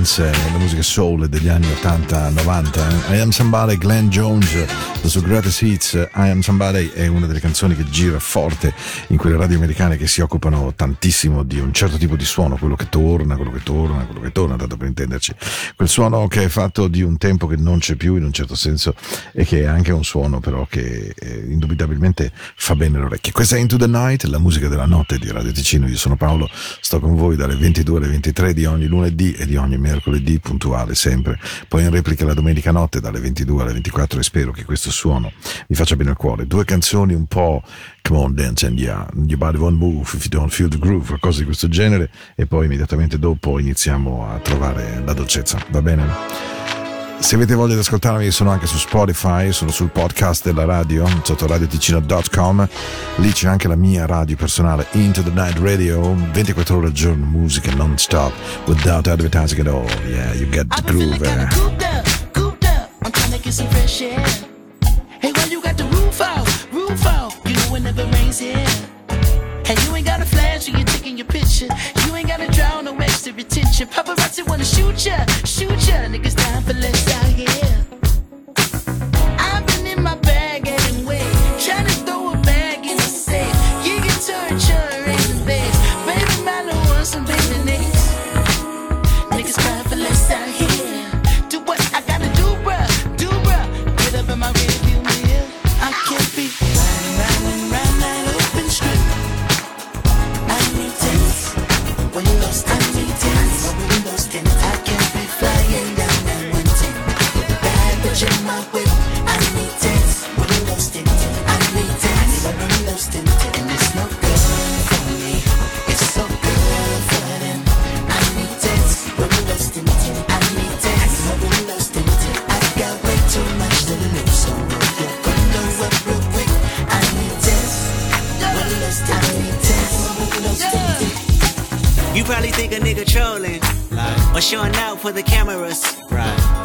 dance, eh, la musica soul degli anni 80-90. I Am Somebody, Glenn Jones, la sua Greatest Hits, I Am Somebody è una delle canzoni che gira forte in quelle radio americane che si occupano tantissimo di un certo tipo di suono, quello che torna, quello che torna, quello che torna, tanto per intenderci. Quel suono che è fatto di un tempo che non c'è più in un certo senso e che è anche un suono però che eh, indubitabilmente fa bene le orecchie. Questa è Into the Night, la musica della notte di Radio Ticino. Io sono Paolo, sto con voi dalle 22 alle 23 di ogni lunedì e di ogni mercoledì puntuale sempre. Poi in replica la domenica notte dalle 22 alle 24 e spero che questo suono vi faccia bene al cuore. Due canzoni un po' Come on dance and yeah, your body won't move if you don't feel the groove, cose di questo genere e poi immediatamente dopo iniziamo a trovare la dolcezza, va bene? Se avete voglia di ascoltarmi sono anche su Spotify, sono sul podcast della radio, sotto radioticino.com, lì c'è anche la mia radio personale, Into the Night Radio, 24 ore al giorno, musica non stop, without advertising at all, yeah, you get the groove. eh. cooped up, cooped up. I'm trying to get some fresh air. Hey, you got the roof out, roof out? You know it never rains here. And you ain't got a flash when you're taking your picture. You ain't gotta drown attention. Paparazzi wanna shoot ya, shoot ya. Niggas dying for less out here. showing out for the cameras.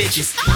bitches.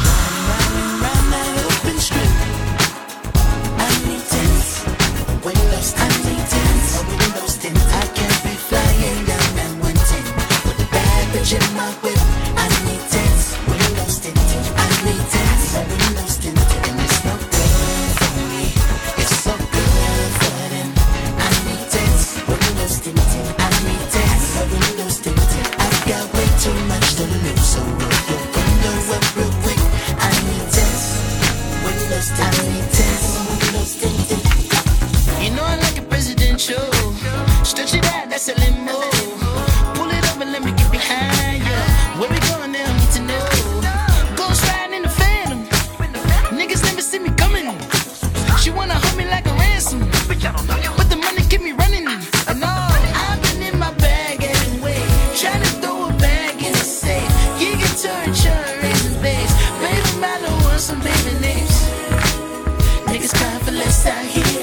It's time for let's start here.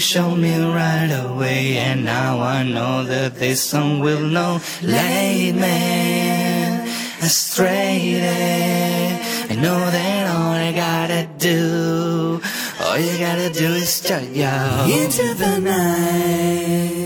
Show me right away, and now I know that this song will not lead me astray. I know that all I gotta do, all you gotta do is turn your into the night.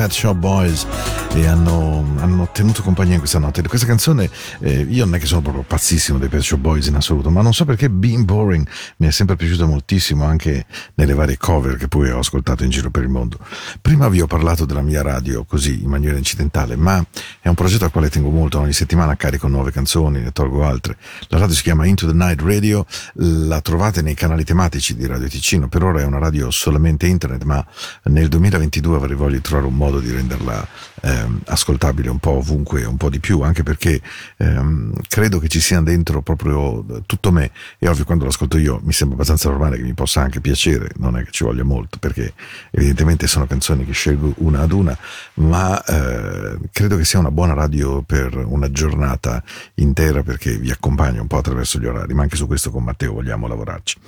Pet Shop Boys e hanno, hanno tenuto compagnia in questa notte. Questa canzone, eh, io non è che sono proprio pazzissimo dei Pet Shop Boys in assoluto, ma non so perché Been Boring mi è sempre piaciuto moltissimo anche nelle varie cover che poi ho ascoltato in giro per il mondo. Prima vi ho parlato della mia radio così in maniera incidentale, ma è un progetto al quale tengo molto. Ogni settimana carico nuove canzoni, ne tolgo altre. La radio si chiama Into the Night Radio, la trovate nei canali tematici di Radio Ticino. Per ora è una radio solamente internet, ma nel 2022 avrei voglia di trovare un modo di renderla ehm, ascoltabile un po' ovunque, un po' di più, anche perché ehm, credo che ci sia dentro proprio tutto me. E ovvio, quando l'ascolto io mi sembra abbastanza normale che mi possa anche piacere, non è che ci voglia molto, perché evidentemente sono canzoni che scelgo una ad una, ma eh, credo che sia una buona radio per una giornata intera perché vi accompagna un po' attraverso gli orari, ma anche su questo con Matteo vogliamo lavorarci.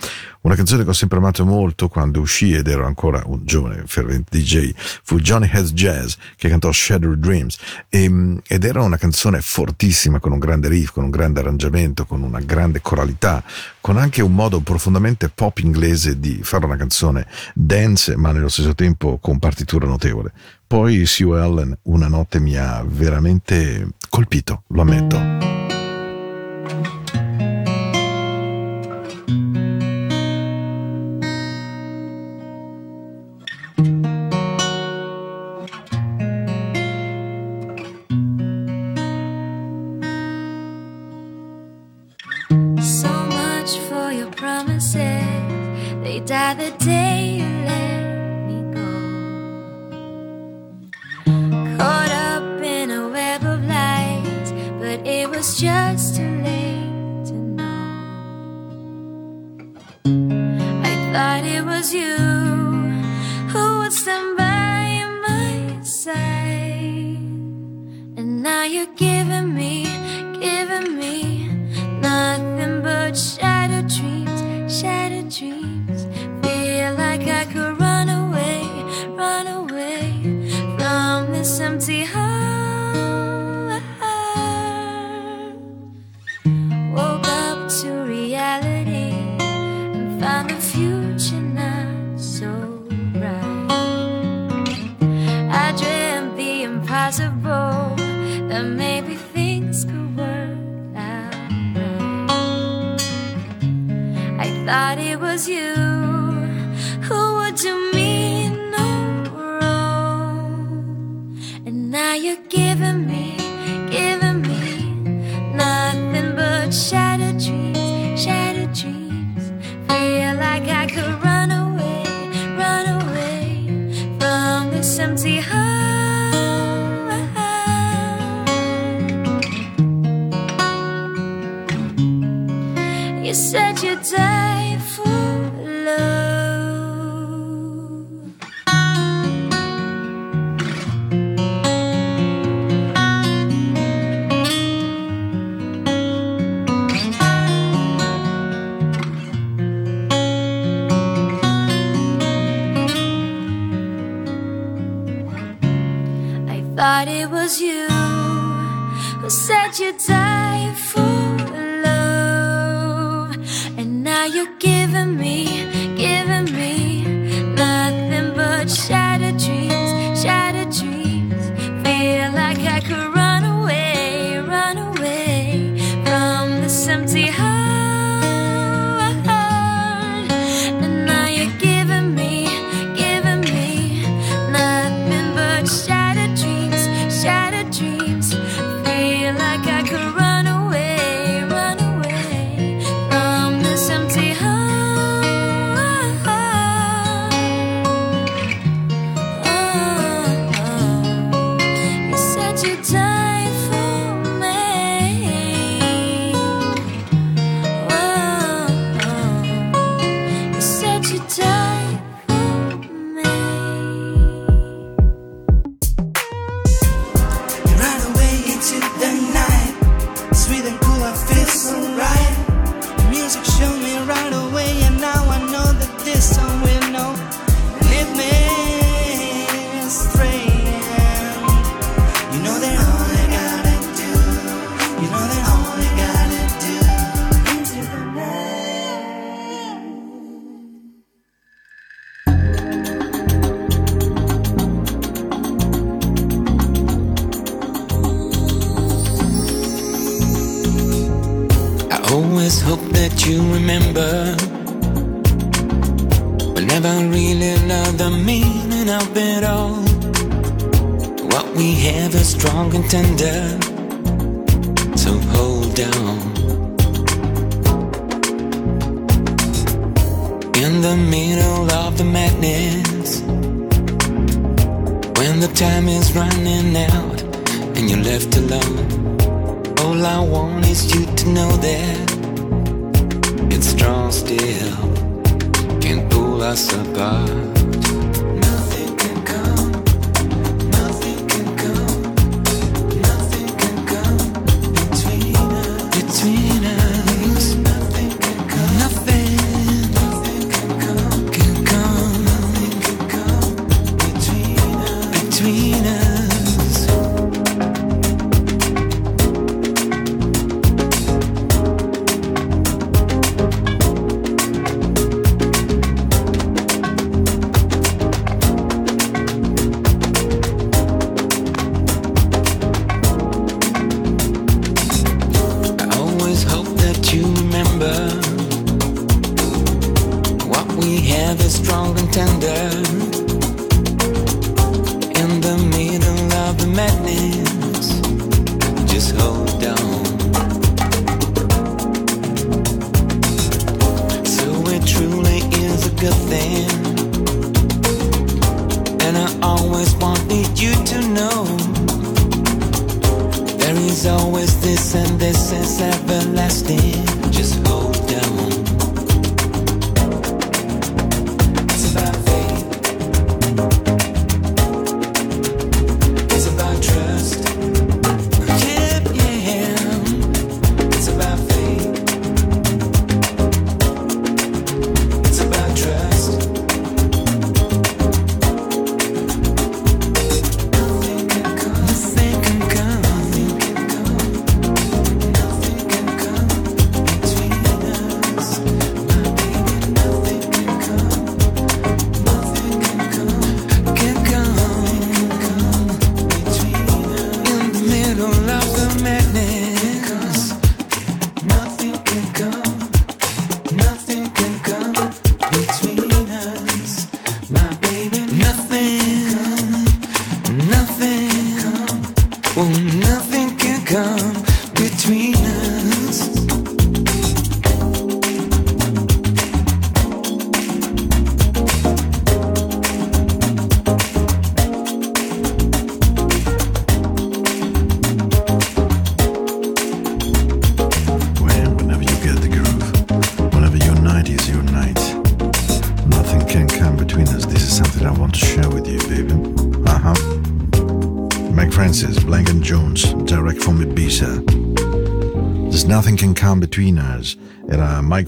Una canzone che ho sempre amato molto quando uscì ed ero ancora un giovane fervente DJ fu Johnny Has Jazz che cantò Shadow Dreams e, ed era una canzone fortissima con un grande riff, con un grande arrangiamento, con una grande coralità, con anche un modo profondamente pop inglese di fare una canzone dance ma nello stesso tempo con partitura notevole. Poi Sue Ellen una notte mi ha veramente colpito, lo ammetto. Hope that you remember. But never really know the meaning of it all. What we have is strong and tender. So hold on. In the middle of the madness. When the time is running out and you're left alone. All I want is you to know that still can pull us apart.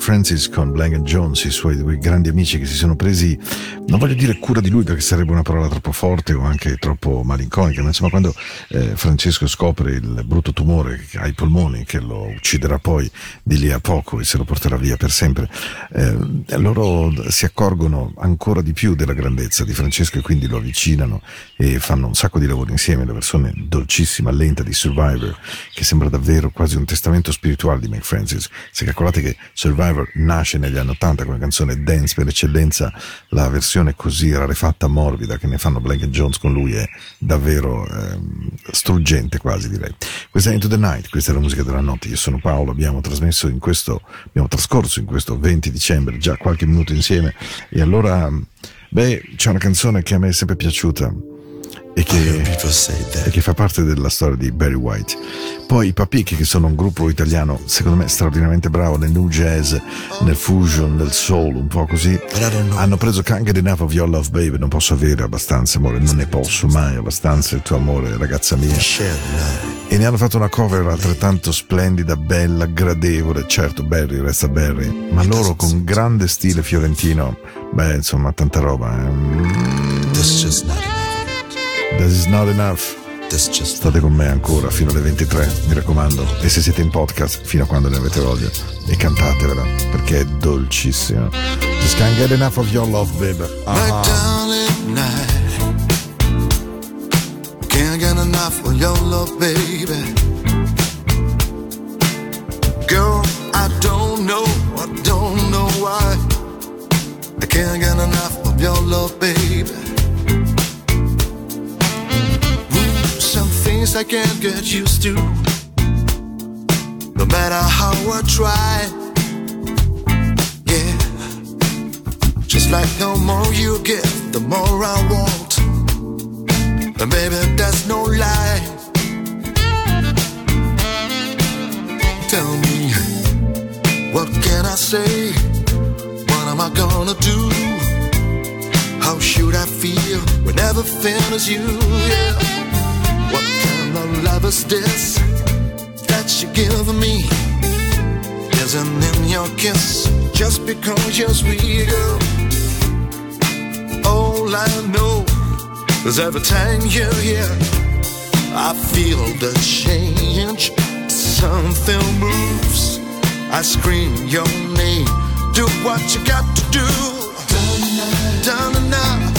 Francis con Blank Jones, i suoi due grandi amici che si sono presi, non voglio dire cura di lui perché sarebbe una parola troppo forte o anche troppo malinconica, ma insomma quando eh, Francesco scopre il brutto tumore ai polmoni che lo ucciderà poi di lì a poco e se lo porterà via per sempre, eh, loro si accorgono ancora di più della grandezza di Francesco e quindi lo avvicinano e fanno un sacco di lavoro insieme, la versione dolcissima, lenta di Survivor, che sembra davvero quasi un testamento spirituale di Mike Francis. Se calcolate che Survivor nasce negli anni 80 come canzone dance per eccellenza, la versione così rarefatta, morbida che ne fanno Blank Jones con lui è davvero ehm, struggente quasi direi. Questa è Into the Night, questa è la musica della notte. Io sono Paolo, abbiamo trasmesso in questo, abbiamo trascorso in questo 20 dicembre già qualche minuto insieme e allora, beh, c'è una canzone che a me è sempre piaciuta e che, e che fa parte della storia di Barry White. Poi i Papicchi, che sono un gruppo italiano, secondo me straordinariamente bravo nel new jazz, nel fusion, nel soul, un po' così, hanno preso Can't Enough of Your Love Baby, non posso avere abbastanza amore, non ne posso mai abbastanza il tuo amore, ragazza mia. E ne hanno fatto una cover altrettanto splendida, bella, gradevole, certo Barry resta Barry, ma loro con grande stile fiorentino, beh insomma tanta roba. eh. This is not enough. State con me ancora fino alle 23, mi raccomando. E se siete in podcast, fino a quando ne avete voglia, e cantatevela, perché è dolcissima. Just can't get enough of your love, baby. Uh-huh. Ah. down at night. Can't get enough of your love, baby. Girl, I don't know, I don't know why. I can't get enough of your love, baby. I can't get used to. No matter how I try. Yeah. Just like the more you give, the more I want. And baby, that's no lie. Tell me, what can I say? What am I gonna do? How should I feel when everything is you? Yeah. What kind of love is this that you give me? Isn't in your kiss just because you're sweet? All I know is every time you're here, I feel the change. Something moves. I scream your name. Do what you got to do. Done enough.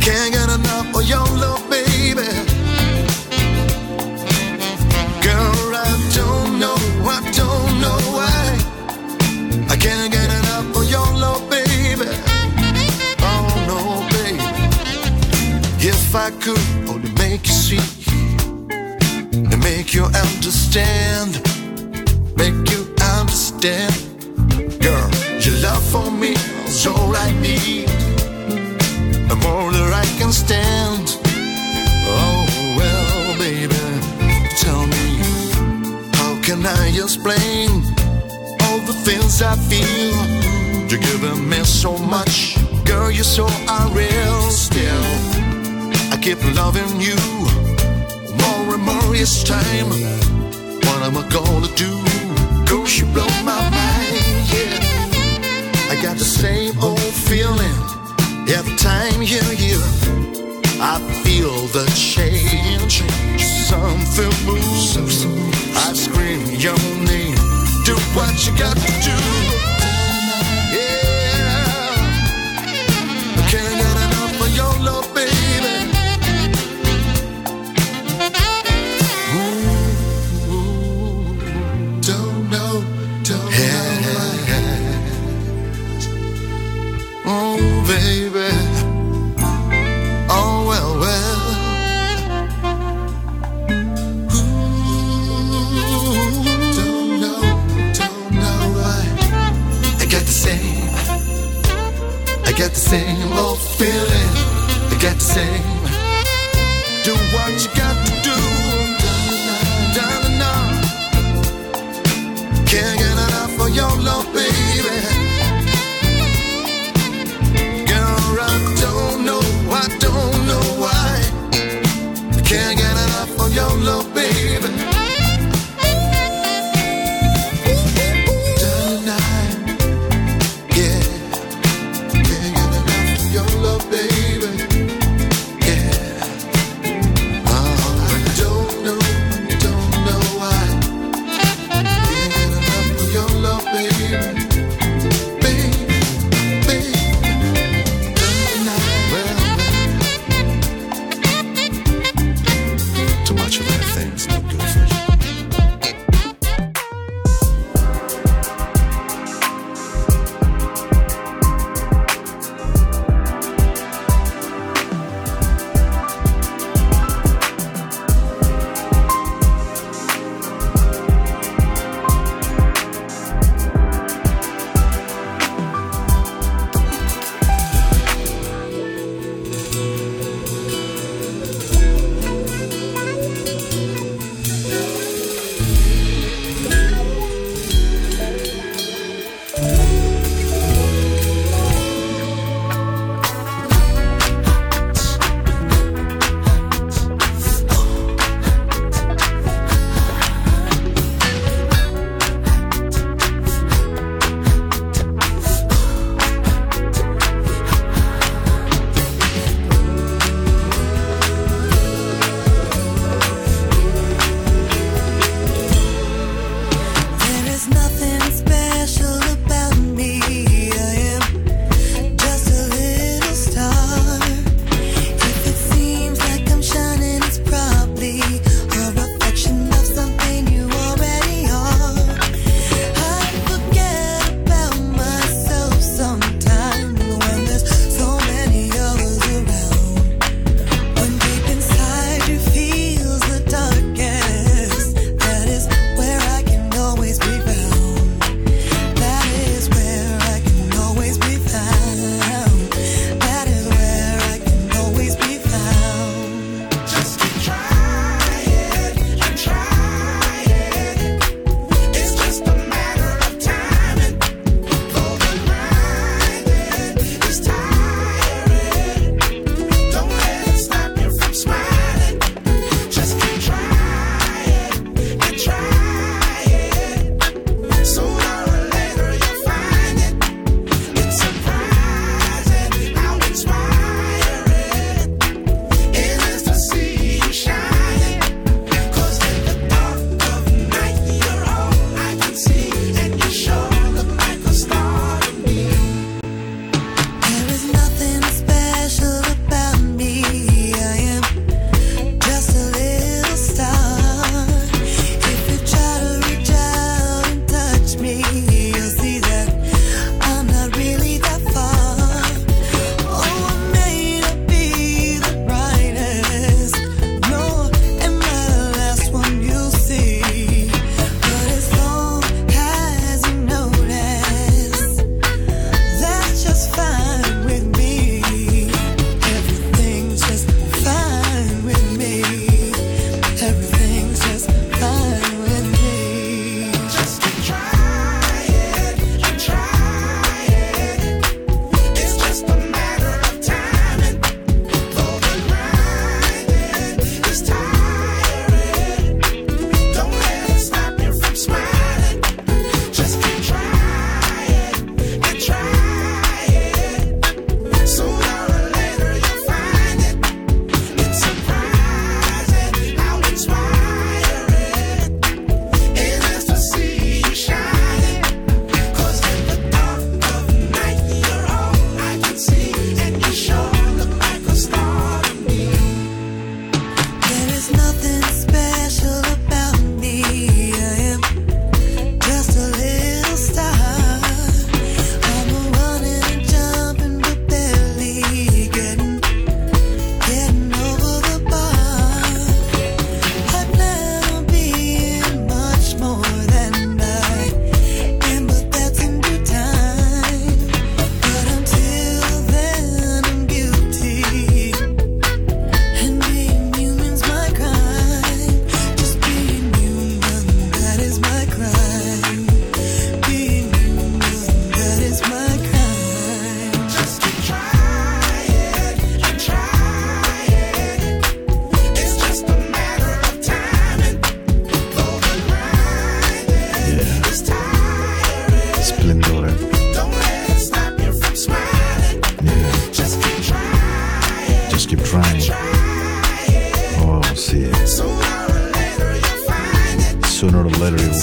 Can't get enough of your love, baby. I don't know why. I can't get enough of your love, baby. Oh no, baby. If I could only make you see and make you understand, make you understand, girl. Your love for me is all I need, the more that I can stand. Can I explain all the things I feel? You're giving me so much, girl. You're so unreal. Still, I keep loving you more and more each time. What am I gonna do? Cause you blow my mind, yeah. I got the same old feeling every time you're here. I feel the change. Something moves. I scream your name. Do what you got to do. Yeah. I can't get enough of your love,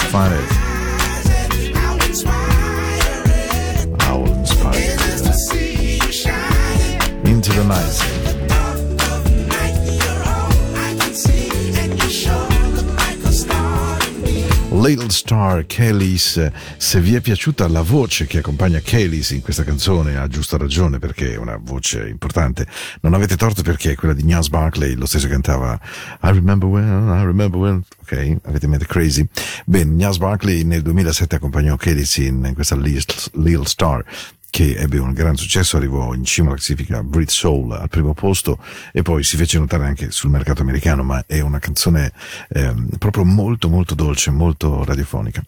finest. Little Star, Kellys. Se vi è piaciuta la voce che accompagna Kellys in questa canzone, ha giusta ragione perché è una voce importante. Non avete torto perché è quella di Nias Barkley, lo stesso cantava I remember when, I remember when. Ok, avete mente Crazy? Bene, Nias Barkley nel 2007 accompagnò Kellys in, in questa Little Star che ebbe un gran successo, arrivò in cima alla classifica Brit Soul al primo posto e poi si fece notare anche sul mercato americano, ma è una canzone ehm, proprio molto molto dolce, molto radiofonica.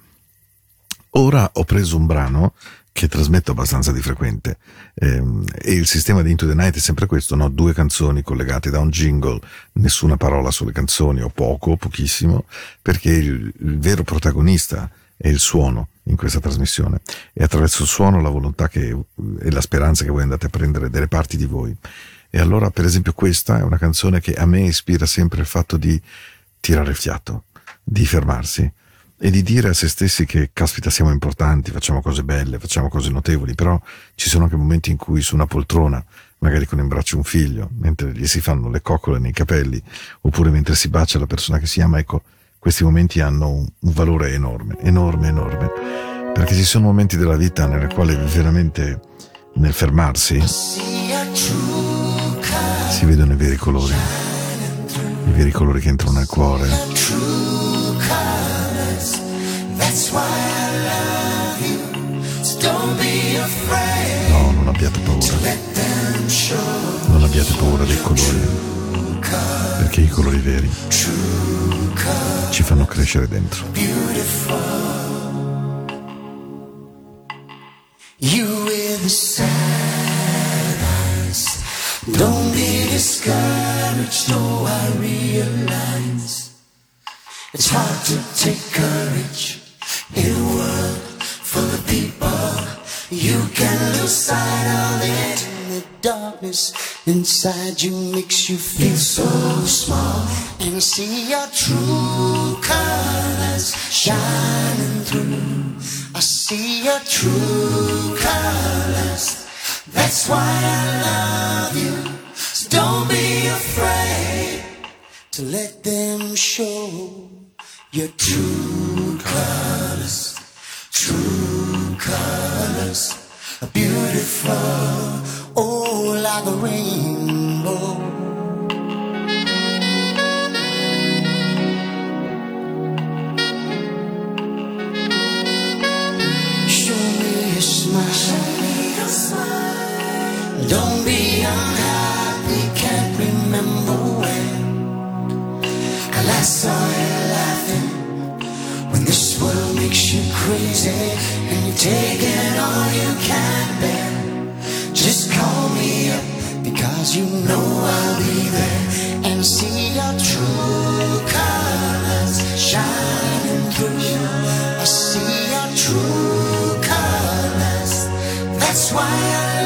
Ora ho preso un brano che trasmetto abbastanza di frequente ehm, e il sistema di Into the Night è sempre questo, no? due canzoni collegate da un jingle, nessuna parola sulle canzoni o poco, pochissimo, perché il, il vero protagonista è il suono in questa trasmissione e attraverso il suono la volontà che, e la speranza che voi andate a prendere delle parti di voi. E allora, per esempio, questa è una canzone che a me ispira sempre il fatto di tirare il fiato, di fermarsi e di dire a se stessi che, caspita, siamo importanti, facciamo cose belle, facciamo cose notevoli, però ci sono anche momenti in cui su una poltrona, magari con in braccio un figlio, mentre gli si fanno le coccole nei capelli, oppure mentre si bacia la persona che si ama, ecco, questi momenti hanno un, valore enorme, enorme, enorme, perché ci sono momenti della vita nelle quali veramente nel fermarsi si vedono i veri colori, i veri colori che entrano nel cuore. No, non abbiate paura, non abbiate paura dei colori, perché i colori veri ci fanno crescere dentro. Don't be discouraged, no, I realize it's hard to take courage in a world full of people. You can lose sight of it. Darkness inside you makes you feel so small. And see your true colors shining through. I see your true colors. That's why I love you. So don't be afraid to let them show your true colors. True colors are beautiful, like a rainbow. Show me a smile. Don't be unhappy, can't remember when. I last saw you laughing. When this world makes you crazy and you're taking all you can bear. Just call me up because you know I'll be there and see your true colors shining through. I see your true colors. That's why I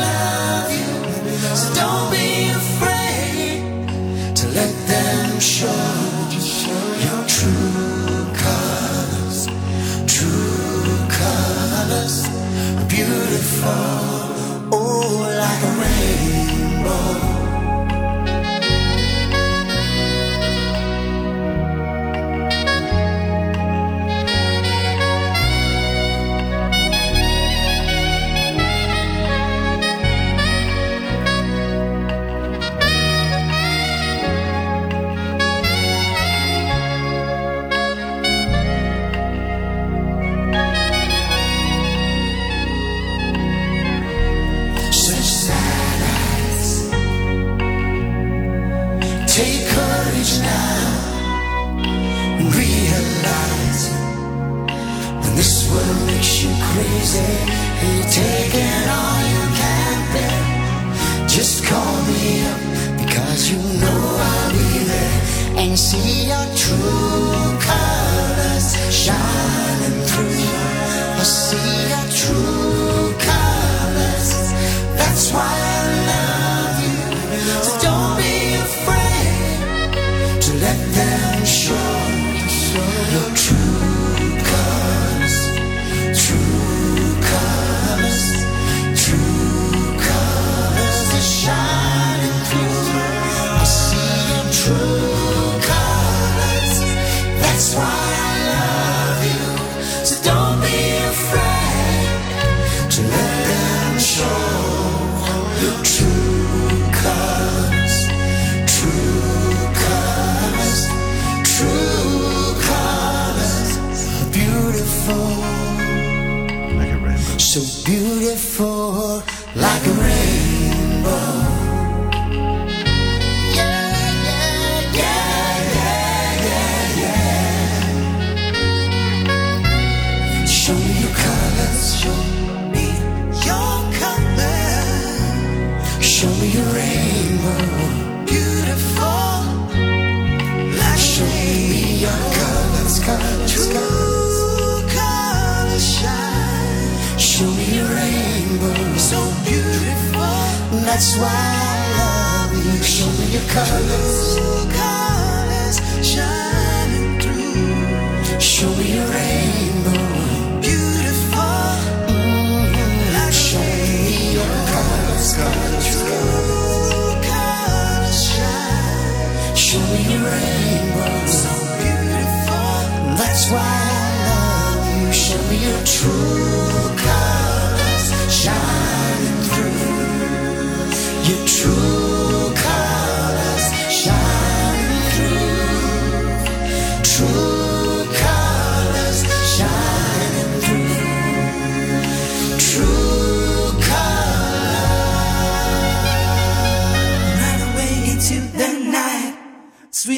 beautiful like a rain. that's why I love you. Show me your colors. colors shining through. Show me your rainbow. Beautiful. Mm-hmm. Like Show me your colors. colors. True colors shine. Show me your rainbow. So beautiful. That's why I love you. Show me your true.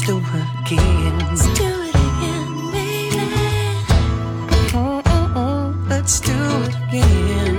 let's do it again. Let's do it again, baby. Oh, oh, oh, let's do it again.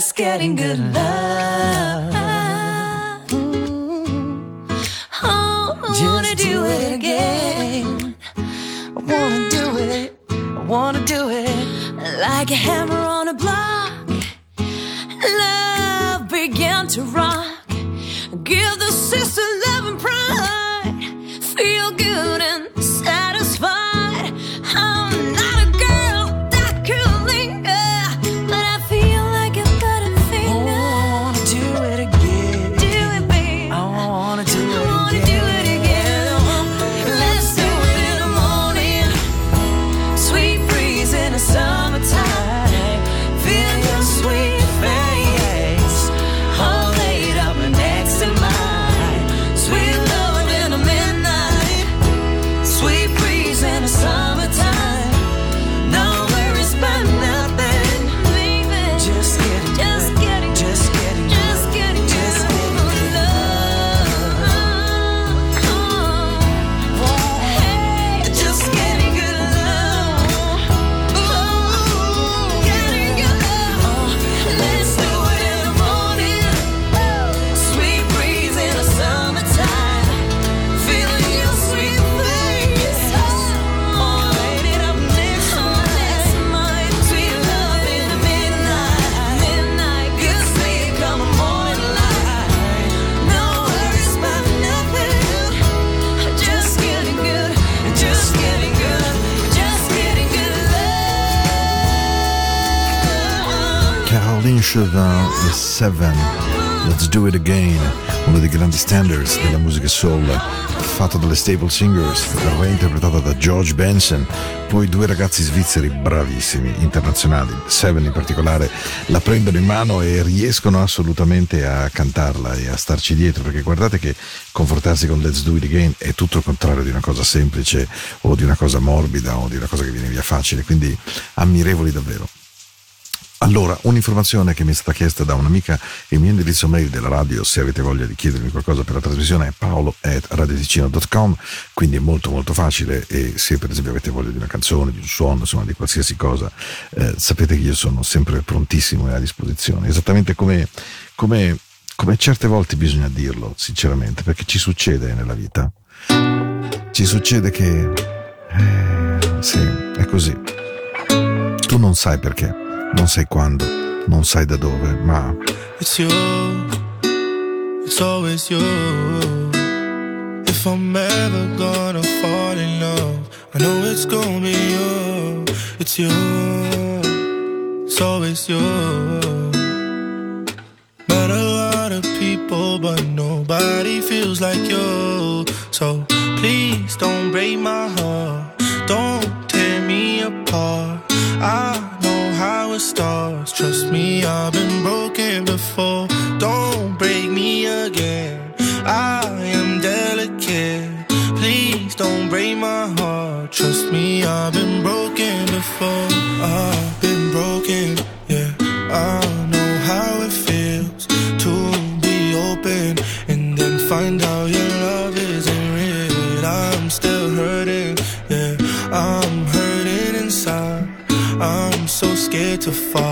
just getting good love. Ooh. Oh, I wanna do, do it again. I wanna do it. I wanna do it like a hammer on a block. Love began to rock. Give the sister love and pride. 1977 Let's Do It Again. Uno dei grandi standards della musica soul fatto dalle Staple Singers reinterpretata da George Benson. Poi due ragazzi svizzeri bravissimi internazionali. Seven in particolare la prendono in mano e riescono assolutamente a cantarla e a starci dietro perché guardate che confrontarsi con Let's Do It Again è tutto il contrario di una cosa semplice o di una cosa morbida o di una cosa che viene via facile. Quindi ammirevoli davvero. Allora, un'informazione che mi è stata chiesta da un'amica, il mio indirizzo mail della radio, se avete voglia di chiedermi qualcosa per la trasmissione è paolo.radioticino.com, quindi è molto molto facile e se per esempio avete voglia di una canzone, di un suono, insomma di qualsiasi cosa, eh, sapete che io sono sempre prontissimo e a disposizione, esattamente come, come, come certe volte bisogna dirlo, sinceramente, perché ci succede nella vita. Ci succede che... Eh, sì, è così. Tu non sai perché non sai quando, non sai da dove, ma It's you, it's always you. If I'm ever gonna fall in love, I know it's gonna be you. It's you, it's always you. Met a lot of people, but nobody feels like you. So please don't break my heart, don't tear me apart. I starts. Trust me, I've been broken before. Don't break me again. I am delicate. Please don't break my heart. Trust me, I've been broken before. I've been broken, yeah. I know how it feels to be open and then find out your to fall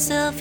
yourself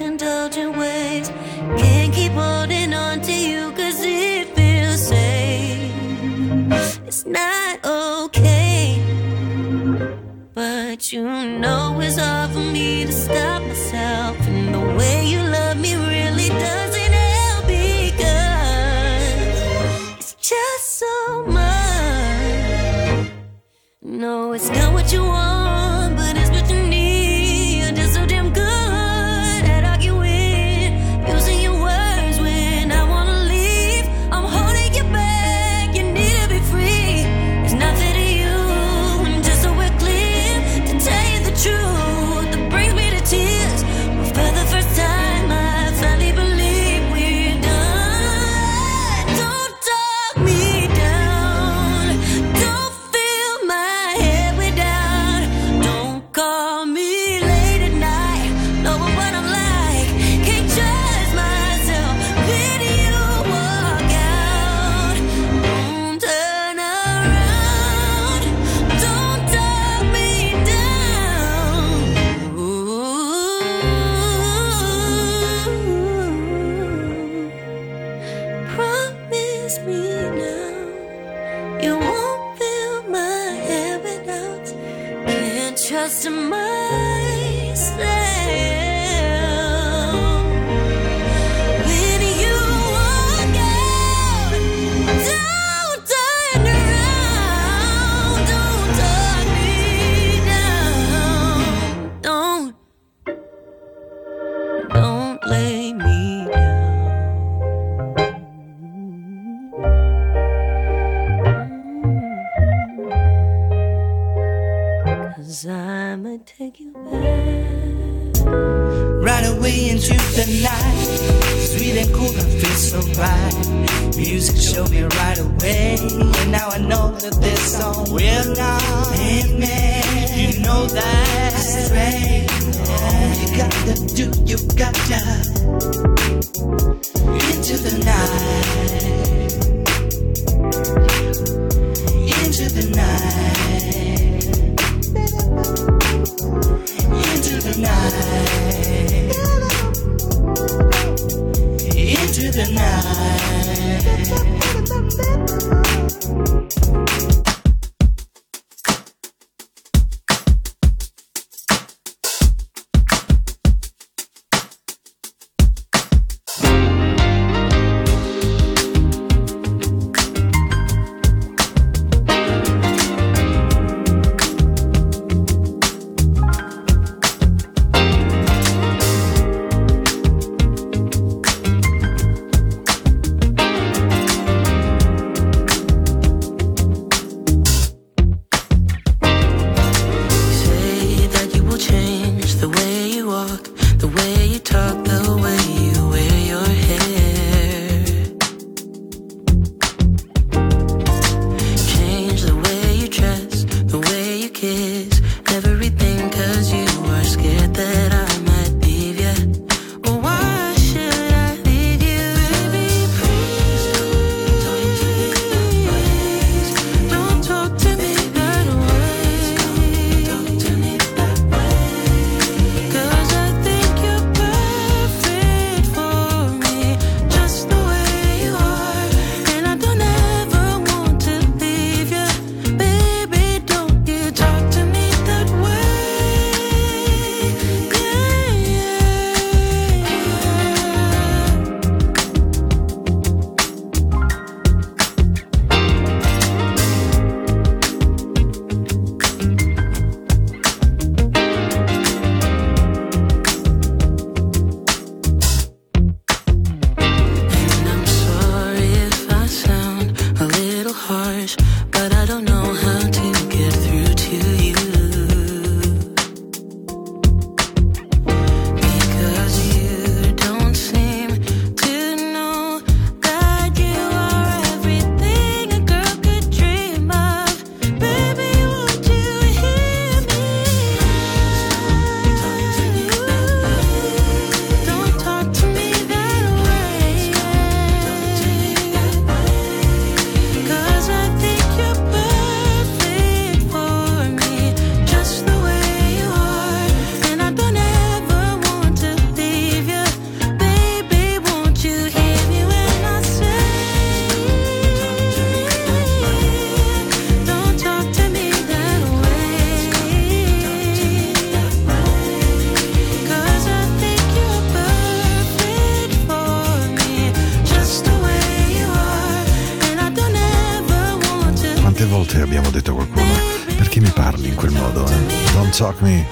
qualcuno, perché mi parli in quel modo? eh? Don't talk me,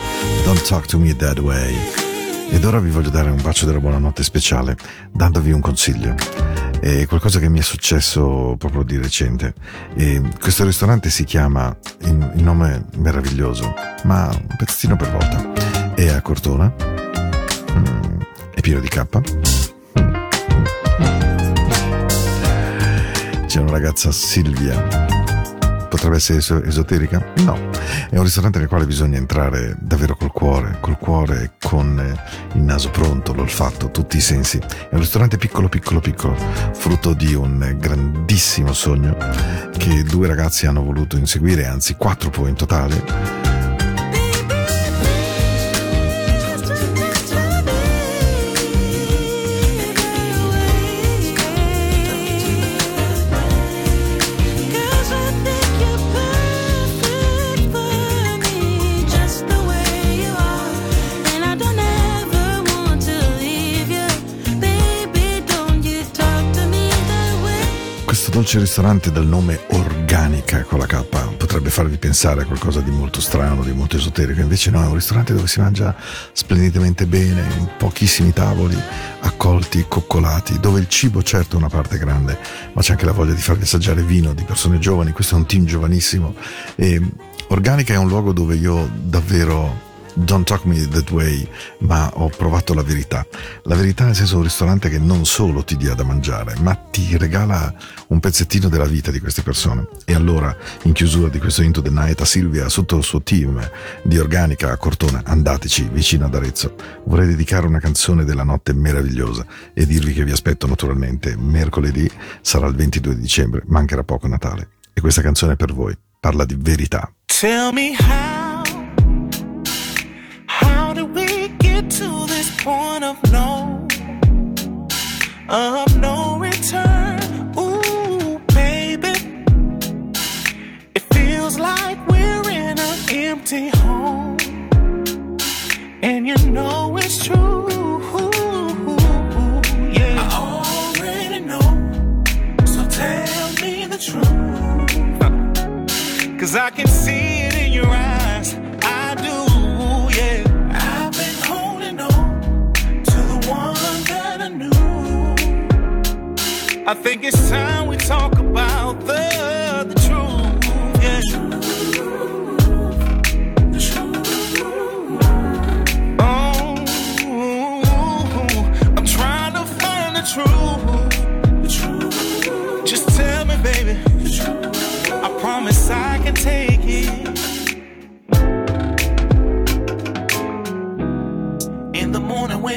don't talk to me that way. Ed ora vi voglio dare un bacio della buonanotte speciale, dandovi un consiglio. È qualcosa che mi è successo proprio di recente. E questo ristorante si chiama, il, il nome meraviglioso, ma un pezzettino per volta. È a Cortona, mm, è pieno di K. C'è una ragazza Silvia. Potrebbe essere eso- esoterica? No, è un ristorante nel quale bisogna entrare davvero col cuore, col cuore con eh, il naso pronto, l'olfatto, tutti i sensi. È un ristorante piccolo, piccolo, piccolo, frutto di un grandissimo sogno che due ragazzi hanno voluto inseguire, anzi quattro poi in totale. Dolce ristorante dal nome Organica con la K. Potrebbe farvi pensare a qualcosa di molto strano, di molto esoterico, invece no, è un ristorante dove si mangia splendidamente bene, in pochissimi tavoli, accolti, coccolati, dove il cibo certo è una parte grande, ma c'è anche la voglia di farvi assaggiare vino di persone giovani, questo è un team giovanissimo. E Organica è un luogo dove io davvero Don't talk me that way, ma ho provato la verità. La verità nel senso un ristorante che non solo ti dia da mangiare, ma ti regala un pezzettino della vita di queste persone. E allora, in chiusura di questo Into the Night, a Silvia, a tutto il suo team di Organica a Cortona, andateci vicino ad Arezzo. Vorrei dedicare una canzone della notte meravigliosa e dirvi che vi aspetto naturalmente mercoledì, sarà il 22 dicembre, mancherà poco Natale. E questa canzone è per voi, parla di verità. Tell me how and you know it's true. Yeah, I already know, so tell me the truth. Cause I can see it in your eyes. I do, yeah. I've been holding on to the one that I knew. I think it's time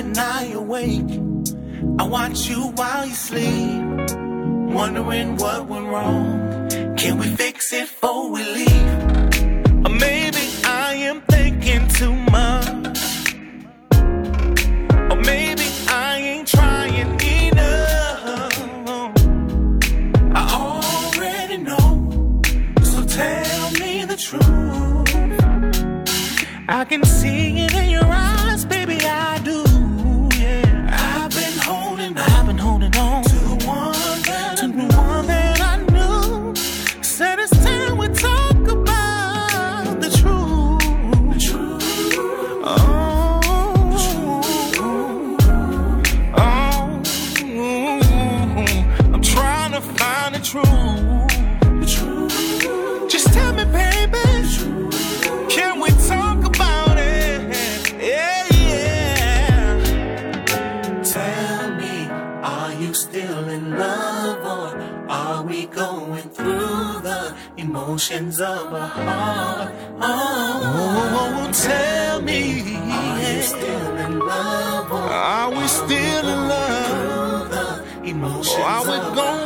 when I awake, I watch you while you sleep. Wondering what went wrong. Can we fix it before we leave? Or maybe I am thinking too much. Or maybe I ain't trying enough. I already know. So tell me the truth. I can see it of my heart. Oh, oh, oh tell me, are we still in love? Are we still in love? Oh,